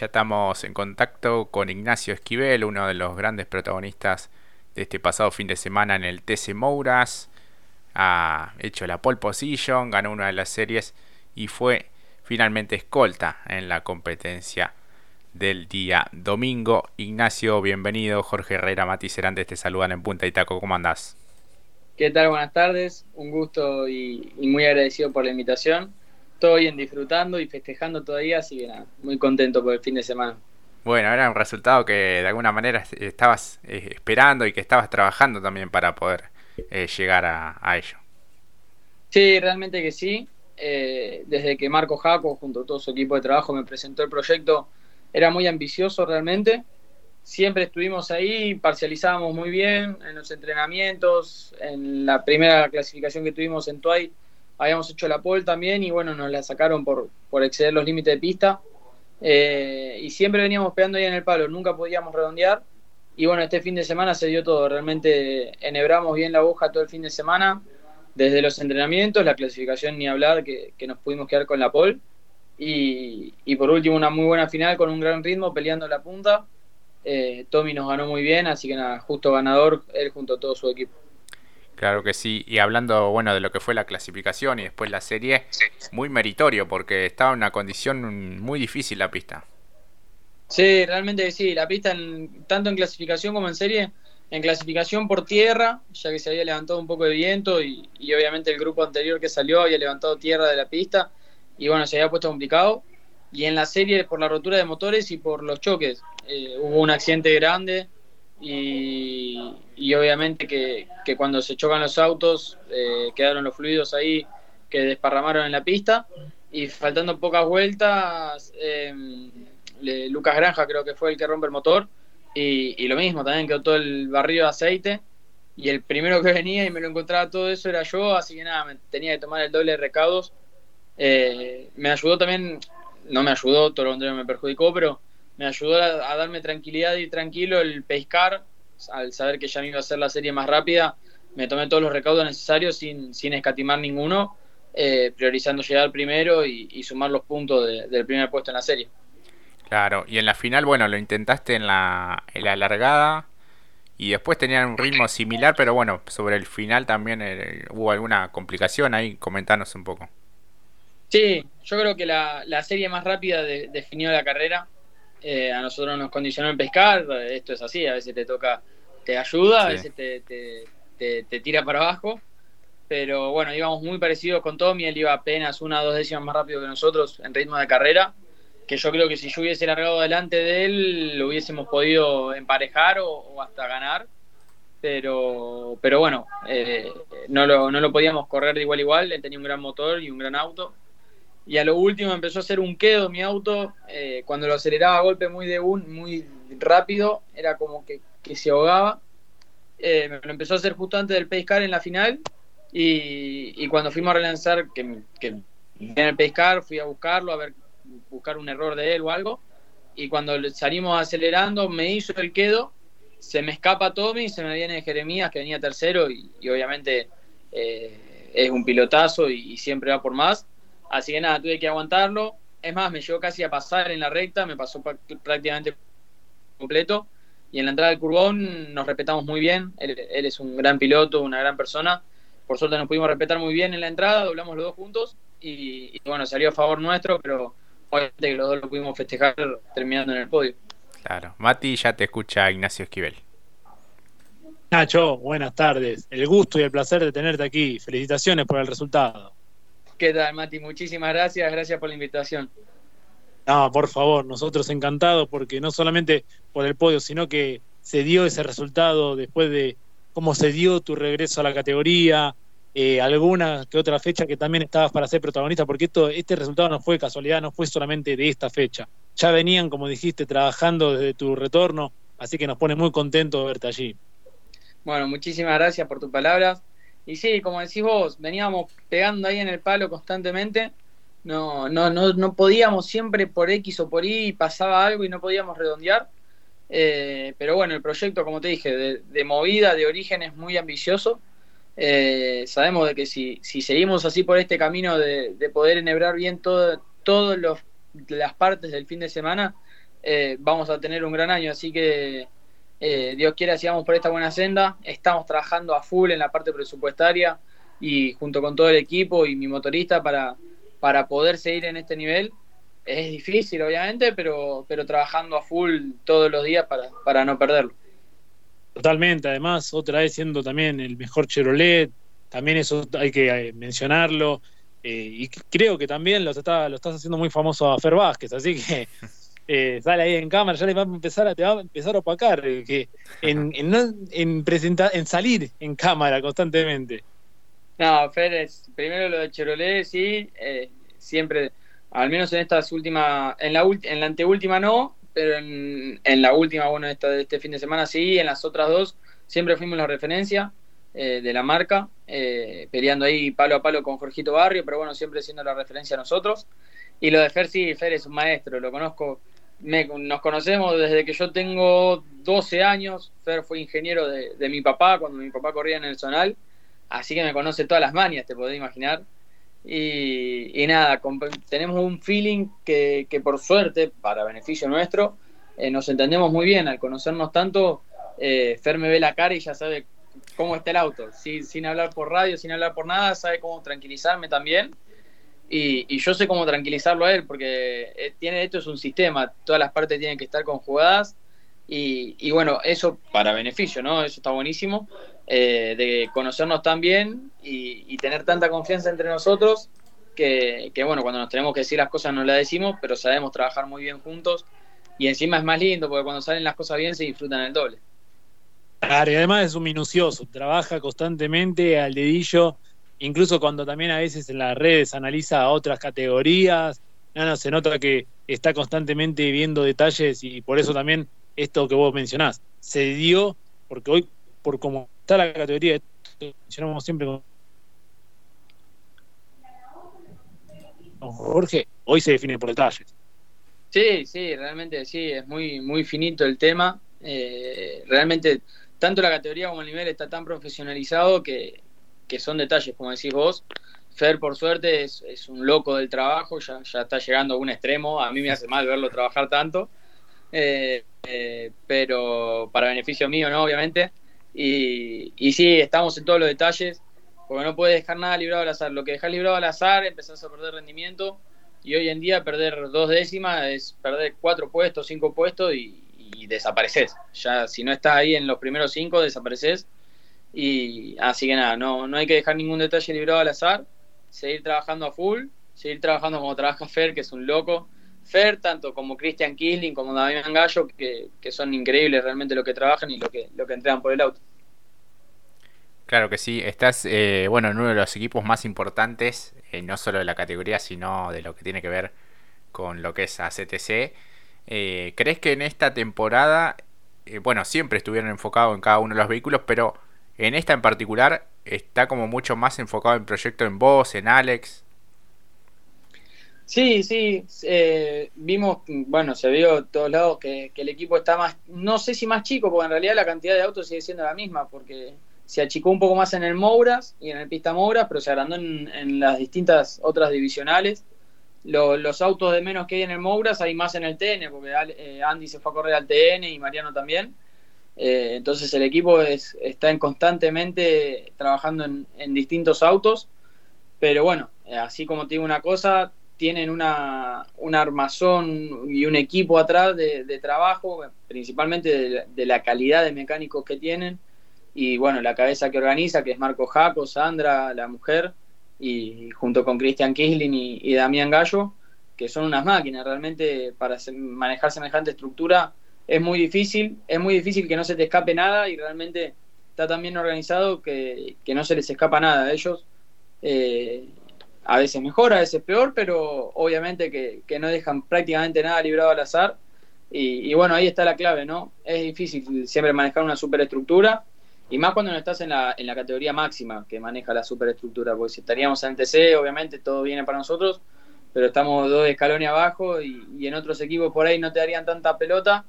ya estamos en contacto con Ignacio Esquivel, uno de los grandes protagonistas de este pasado fin de semana en el TC Mouras. Ha hecho la pole position, ganó una de las series y fue finalmente escolta en la competencia del día domingo. Ignacio, bienvenido. Jorge Herrera, Mati Cerante te saludan en Punta Itaco. ¿Cómo andás? ¿Qué tal? Buenas tardes. Un gusto y, y muy agradecido por la invitación todo bien disfrutando y festejando todavía, así que nada, muy contento por el fin de semana. Bueno, era un resultado que de alguna manera estabas eh, esperando y que estabas trabajando también para poder eh, llegar a, ello. Sí, realmente que sí. Eh, desde que Marco Jaco, junto a todo su equipo de trabajo, me presentó el proyecto, era muy ambicioso realmente. Siempre estuvimos ahí, parcializábamos muy bien en los entrenamientos, en la primera clasificación que tuvimos en Tuay habíamos hecho la pole también y bueno, nos la sacaron por, por exceder los límites de pista. Eh, y siempre veníamos pegando ahí en el palo, nunca podíamos redondear. Y bueno, este fin de semana se dio todo, realmente enhebramos bien la aguja todo el fin de semana, desde los entrenamientos, la clasificación ni hablar, que, nos pudimos quedar con la pole. Y, y, por último, una muy buena final con un gran ritmo, peleando la punta. Eh, Tommy nos ganó muy bien, así que nada, justo ganador él junto a todo su equipo. Claro que sí. Y hablando, bueno, de lo que fue la clasificación y después la serie, muy meritorio porque estaba en una condición muy difícil la pista. Sí, realmente sí. La pista, tanto en clasificación como en serie, en clasificación por tierra, ya que se había levantado un poco de viento y, obviamente el grupo anterior que salió había levantado tierra de la pista y bueno, se había puesto complicado. Y en la serie por la rotura de motores y por los choques. Eh, hubo un accidente grande y, obviamente que, cuando se chocan los autos eh, quedaron los fluidos ahí que desparramaron en la pista y faltando pocas vueltas em, Lucas Granja creo que fue el que rompe el motor y, lo mismo también quedó todo el barrio de aceite y el primero que venía y me lo encontraba todo eso era yo así que nada me tenía que tomar el doble de recaudos. Eh, me ayudó también no me ayudó todo lo contrario me perjudicó pero me ayudó a, darme tranquilidad y tranquilo el pescar, al saber que ya me iba a hacer la serie más rápida, me tomé todos los recaudos necesarios sin, sin escatimar ninguno, eh, priorizando llegar primero y, sumar los puntos del primer puesto en la serie. Claro, y en la final, bueno, lo intentaste en la, en la largada y después tenían un ritmo similar, pero bueno, sobre el final también eh, hubo alguna complicación ahí, comentanos un poco. Sí, yo creo que la, la serie más rápida definió la carrera. Eh, a nosotros nos condicionó el pescar, esto es así, a veces te toca, te ayuda, a veces te, te, tira para abajo, pero bueno, íbamos muy parecidos con Tommy, él iba apenas una o dos décimas más rápido que nosotros en ritmo de carrera, que yo creo que si yo hubiese largado delante de él, lo hubiésemos podido emparejar o, hasta ganar, pero, pero bueno, eh, no, lo, no lo podíamos correr de igual a igual, él tenía un gran motor y un gran auto, y a lo último empezó a hacer un quedo mi auto, eh, cuando lo aceleraba a golpe muy de un, muy rápido, era como que, se ahogaba. Eh, me lo empezó a hacer justo antes del pescar en la final y, cuando fuimos a relanzar, que, que en el pescar fui a buscarlo, a ver, buscar un error de él o algo, y cuando salimos acelerando me hizo el quedo, se me escapa Tommy, se me viene Jeremías que venía tercero y, obviamente eh, es un pilotazo y siempre va por más Así que nada, tuve que aguantarlo. Es más, me llegó casi a pasar en la recta, me pasó prácticamente completo. Y en la entrada del curbón nos respetamos muy bien. Él, es un gran piloto, una gran persona. Por suerte nos pudimos respetar muy bien en la entrada, doblamos los dos juntos. Y, bueno, salió a favor nuestro, pero obviamente que los dos lo pudimos festejar terminando en el podio. Claro. Mati, ya te escucha Ignacio Esquivel. Nacho, buenas tardes. El gusto y el placer de tenerte aquí. Felicitaciones por el resultado. ¿Qué tal, Mati? Muchísimas gracias, gracias por la invitación. No, por favor, nosotros encantados porque no solamente por el podio, sino que se dio ese resultado después de cómo se dio tu regreso a la categoría, eh, alguna que otra fecha que también estabas para ser protagonista, porque esto, este resultado no fue casualidad, no fue solamente de esta fecha. Ya venían, como dijiste, trabajando desde tu retorno, así que nos pone muy contentos verte allí. Bueno, muchísimas gracias por tus palabras. Y sí, como decís vos, veníamos pegando ahí en el palo constantemente. No, no, no, no podíamos siempre por X o por Y pasaba algo y no podíamos redondear. Eh, pero bueno, el proyecto, como te dije, de, movida, de origen es muy ambicioso. Eh, sabemos de que si, si seguimos así por este camino de, poder enhebrar bien todas las partes del fin de semana, eh, vamos a tener un gran año. Así que eh, Dios quiera, sigamos por esta buena senda. Estamos trabajando a full en la parte presupuestaria y junto con todo el equipo y mi motorista para, para poder seguir en este nivel. Es difícil, obviamente, pero, pero trabajando a full todos los días para, para no perderlo. Totalmente, además, otra vez siendo también el mejor Chevrolet, también eso hay que eh, mencionarlo. y creo que también lo, está, lo estás haciendo muy famoso a Fer Vázquez, así que eh, sale ahí en cámara, ya le va a empezar a, te va a empezar a opacar, eh, que en, en, en, presentar, en salir en cámara constantemente. No, Fer, primero lo de Chevrolet, sí, eh, siempre, al menos en estas últimas, en la, en la anteúltima no, pero en, en la última, bueno, esta de este fin de semana sí, en las otras dos siempre fuimos la referencia de la marca, peleando ahí palo a palo con Jorgito Barrio, pero bueno, siempre siendo la referencia a nosotros. Y lo de Fer, sí, Fer es un maestro, lo conozco nos conocemos desde que yo tengo 12 años. Fer fue ingeniero de, mi papá cuando mi papá corría en el Zonal. Así que me conoce todas las manias, te podés imaginar. Y, nada, tenemos un feeling que, por suerte, para beneficio nuestro, eh, nos entendemos muy bien. Al conocernos tanto, eh, Fer me ve la cara y ya sabe cómo está el auto. sin hablar por radio, sin hablar por nada, sabe cómo tranquilizarme también. Y, yo sé cómo tranquilizarlo a él, porque eh, tiene esto es un sistema, todas las partes tienen que estar conjugadas. Y, bueno, eso para beneficio, ¿no? Eso está buenísimo, eh, de conocernos tan bien y, tener tanta confianza entre nosotros, que, bueno, cuando nos tenemos que decir las cosas nos las decimos, pero sabemos trabajar muy bien juntos. Y encima es más lindo, porque cuando salen las cosas bien se disfrutan el doble. Claro, y además es un minucioso, trabaja constantemente al dedillo incluso cuando también a veces en las redes analiza otras categorías, no, se nota que está constantemente viendo detalles y por eso también esto que vos mencionás, se dio, porque hoy, por cómo está la categoría, mencionamos siempre con Jorge, hoy se define por detalles. Sí, sí, realmente sí, es muy, muy finito el tema. Eh, realmente, tanto la categoría como el nivel está tan profesionalizado que, que son detalles, como decís vos. Fer, por suerte, es, un loco del trabajo, ya, ya, está llegando a un extremo. A mí me hace mal verlo trabajar tanto, eh, eh, pero para beneficio mío, ¿no? Obviamente. Y, y sí, estamos en todos los detalles, porque no puedes dejar nada librado al azar. Lo que dejas librado al azar, empezás a perder rendimiento. Y hoy en día, perder dos décimas es perder cuatro puestos, cinco puestos y, y desapareces. Ya, si no estás ahí en los primeros cinco, desapareces y así que nada, no, no hay que dejar ningún detalle librado al azar, seguir trabajando a full, seguir trabajando como trabaja Fer, que es un loco. Fer, tanto como Christian Kisling, como Damián Gallo, que, son increíbles realmente lo que trabajan y lo que, lo que entregan por el auto. Claro que sí, estás eh, bueno en uno de los equipos más importantes, eh, no solo de la categoría, sino de lo que tiene que ver con lo que es ACTC. Eh, ¿Crees que en esta temporada, bueno, siempre estuvieron enfocados en cada uno de los vehículos, pero en esta en particular está como mucho más enfocado en proyecto en vos, en Alex. Sí, sí, eh, vimos, bueno, se vio de todos lados que, el equipo está más, no sé si más chico, porque en realidad la cantidad de autos sigue siendo la misma, porque se achicó un poco más en el Mouras y en el Pista Mouras, pero se agrandó en, las distintas otras divisionales. los autos de menos que hay en el Mouras hay más en el TN, porque eh, Andy se fue a correr al TN y Mariano también. Eh, entonces el equipo es, está en constantemente trabajando en, distintos autos, pero bueno, así como digo una cosa, tienen una, un armazón y un equipo atrás de, trabajo, principalmente de, la calidad de mecánicos que tienen, y bueno, la cabeza que organiza, que es Marco Jaco, Sandra, la mujer, y junto con Christian Kisling y, Damián Gallo, que son unas máquinas realmente para manejar semejante estructura es muy difícil, es muy difícil que no se te escape nada y realmente está tan bien organizado que, no se les escapa nada a ellos. Eh, a veces mejor, a veces peor, pero obviamente que, no dejan prácticamente nada librado al azar. Y, bueno, ahí está la clave, ¿no? Es difícil siempre manejar una superestructura, y más cuando no estás en la, en la categoría máxima que maneja la superestructura, porque si estaríamos en TC, obviamente todo viene para nosotros, pero estamos dos escalones abajo y, y en otros equipos por ahí no te darían tanta pelota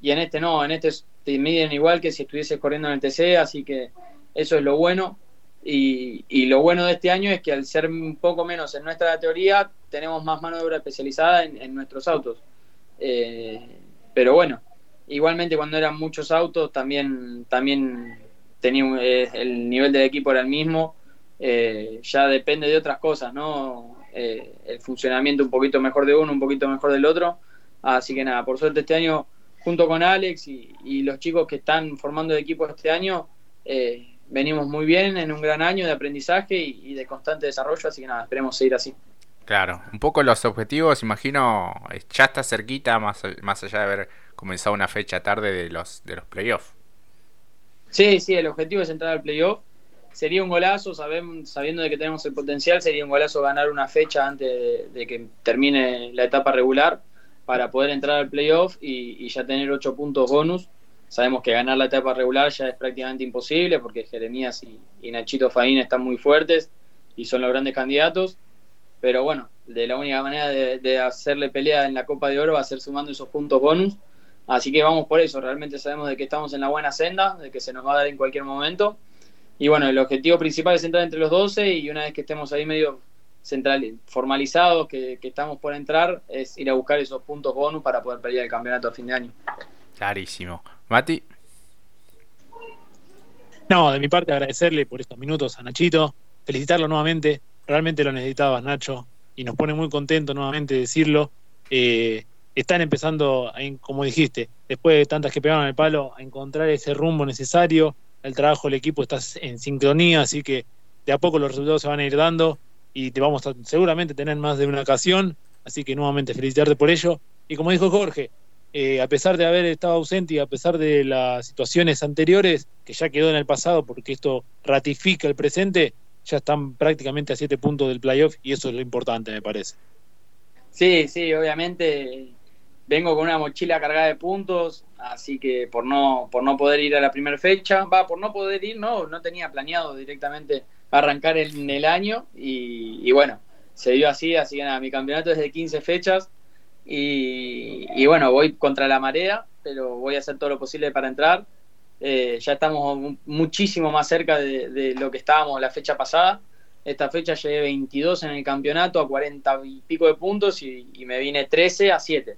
y en este no, en este te miden igual que si estuvieses corriendo en el TC, así que eso es lo bueno. Y, y, lo bueno de este año es que al ser un poco menos en nuestra teoría, tenemos más mano de obra especializada en, nuestros autos. Eh, pero bueno, igualmente cuando eran muchos autos también, también tenía eh, el nivel del equipo era el mismo. Eh, ya depende de otras cosas, ¿no? El funcionamiento un poquito mejor de uno, un poquito mejor del otro. Así que nada, por suerte este año, junto con Alex y, los chicos que están formando el equipo este año, venimos muy bien en un gran año de aprendizaje y, de constante desarrollo, así que nada, esperemos seguir así. Claro, un poco los objetivos, imagino, ya está cerquita, más, más allá de haber comenzado una fecha tarde de los, de los playoffs. Sí, sí, el objetivo es entrar al playoff. Sería un golazo, sabiendo de que tenemos el potencial, sería un golazo ganar una fecha antes de, que termine la etapa regular para poder entrar al playoff y, ya tener ocho puntos bonus. Sabemos que ganar la etapa regular ya es prácticamente imposible porque Jeremías y, Nachito Faín están muy fuertes y son los grandes candidatos. Pero bueno, de la única manera de, de hacerle pelea en la Copa de Oro va a ser sumando esos puntos bonus Así que vamos por eso, realmente sabemos de que estamos en la buena senda, de que se nos va a dar en cualquier momento. Y bueno, el objetivo principal es entrar entre los 12 y una vez que estemos ahí medio central, formalizados, que, estamos por entrar, es ir a buscar esos puntos bonus para poder pelear el campeonato a fin de año. Clarísimo. Mati. No, de mi parte agradecerle por estos minutos a Nachito, felicitarlo nuevamente, realmente lo necesitabas Nacho y nos pone muy contento nuevamente decirlo. Eh, están empezando, como dijiste, después de tantas que pegaron el palo, a encontrar ese rumbo necesario. El trabajo del equipo está en sincronía, así que de a poco los resultados se van a ir dando y te vamos a seguramente tener más de una ocasión. Así que nuevamente felicitarte por ello. Y como dijo Jorge, eh, a pesar de haber estado ausente y a pesar de las situaciones anteriores, que ya quedó en el pasado porque esto ratifica el presente, ya están prácticamente a siete puntos del playoff y eso es lo importante, me parece. Sí, sí, obviamente vengo con una mochila cargada de puntos, así que por no, por no poder ir a la primera fecha, va, por no poder ir, no, no tenía planeado directamente arrancar en el año y, bueno, se dio así, así que nada, mi campeonato es de 15 fechas y, bueno, voy contra la marea, pero voy a hacer todo lo posible para entrar. Eh, ya estamos muchísimo más cerca de, lo que estábamos la fecha pasada. Esta fecha llegué 22 en el campeonato a 40 y pico de puntos y, y me vine 13 a 7.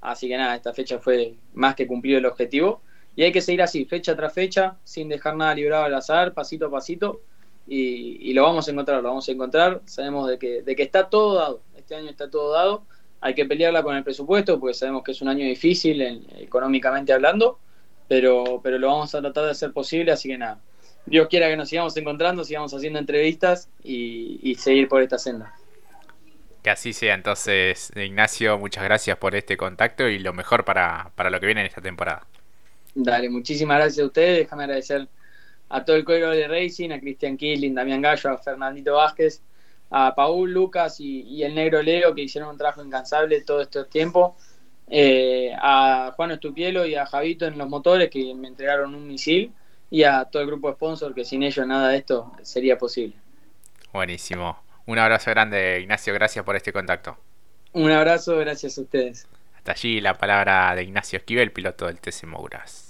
Así que nada, esta fecha fue más que cumplido el objetivo. Y hay que seguir así, fecha tras fecha, sin dejar nada librado al azar, pasito a pasito. Y, lo vamos a encontrar, lo vamos a encontrar. Sabemos de que, de que está todo dado. Este año está todo dado. Hay que pelearla con el presupuesto porque sabemos que es un año difícil económicamente hablando. Pero, pero lo vamos a tratar de hacer posible. Así que nada, Dios quiera que nos sigamos encontrando, sigamos haciendo entrevistas y seguir por esta senda. Que así sea. Entonces, Ignacio, muchas gracias por este contacto y lo mejor para, lo que viene en esta temporada. Dale, muchísimas gracias a ustedes. Déjame agradecer a todo el cuero de Racing, a Cristian Killing, Damián Gallo, a Fernandito Vázquez, a Paul, Lucas y, el negro Leo que hicieron un trabajo incansable todo este tiempo. Eh, a Juan Estupielo y a Javito en los motores que me entregaron un misil y a todo el grupo de sponsor que sin ellos nada de esto sería posible. Buenísimo. Un abrazo grande, Ignacio. Gracias por este contacto. Un abrazo, gracias a ustedes. Hasta allí la palabra de Ignacio Esquivel, piloto del TC Mouras.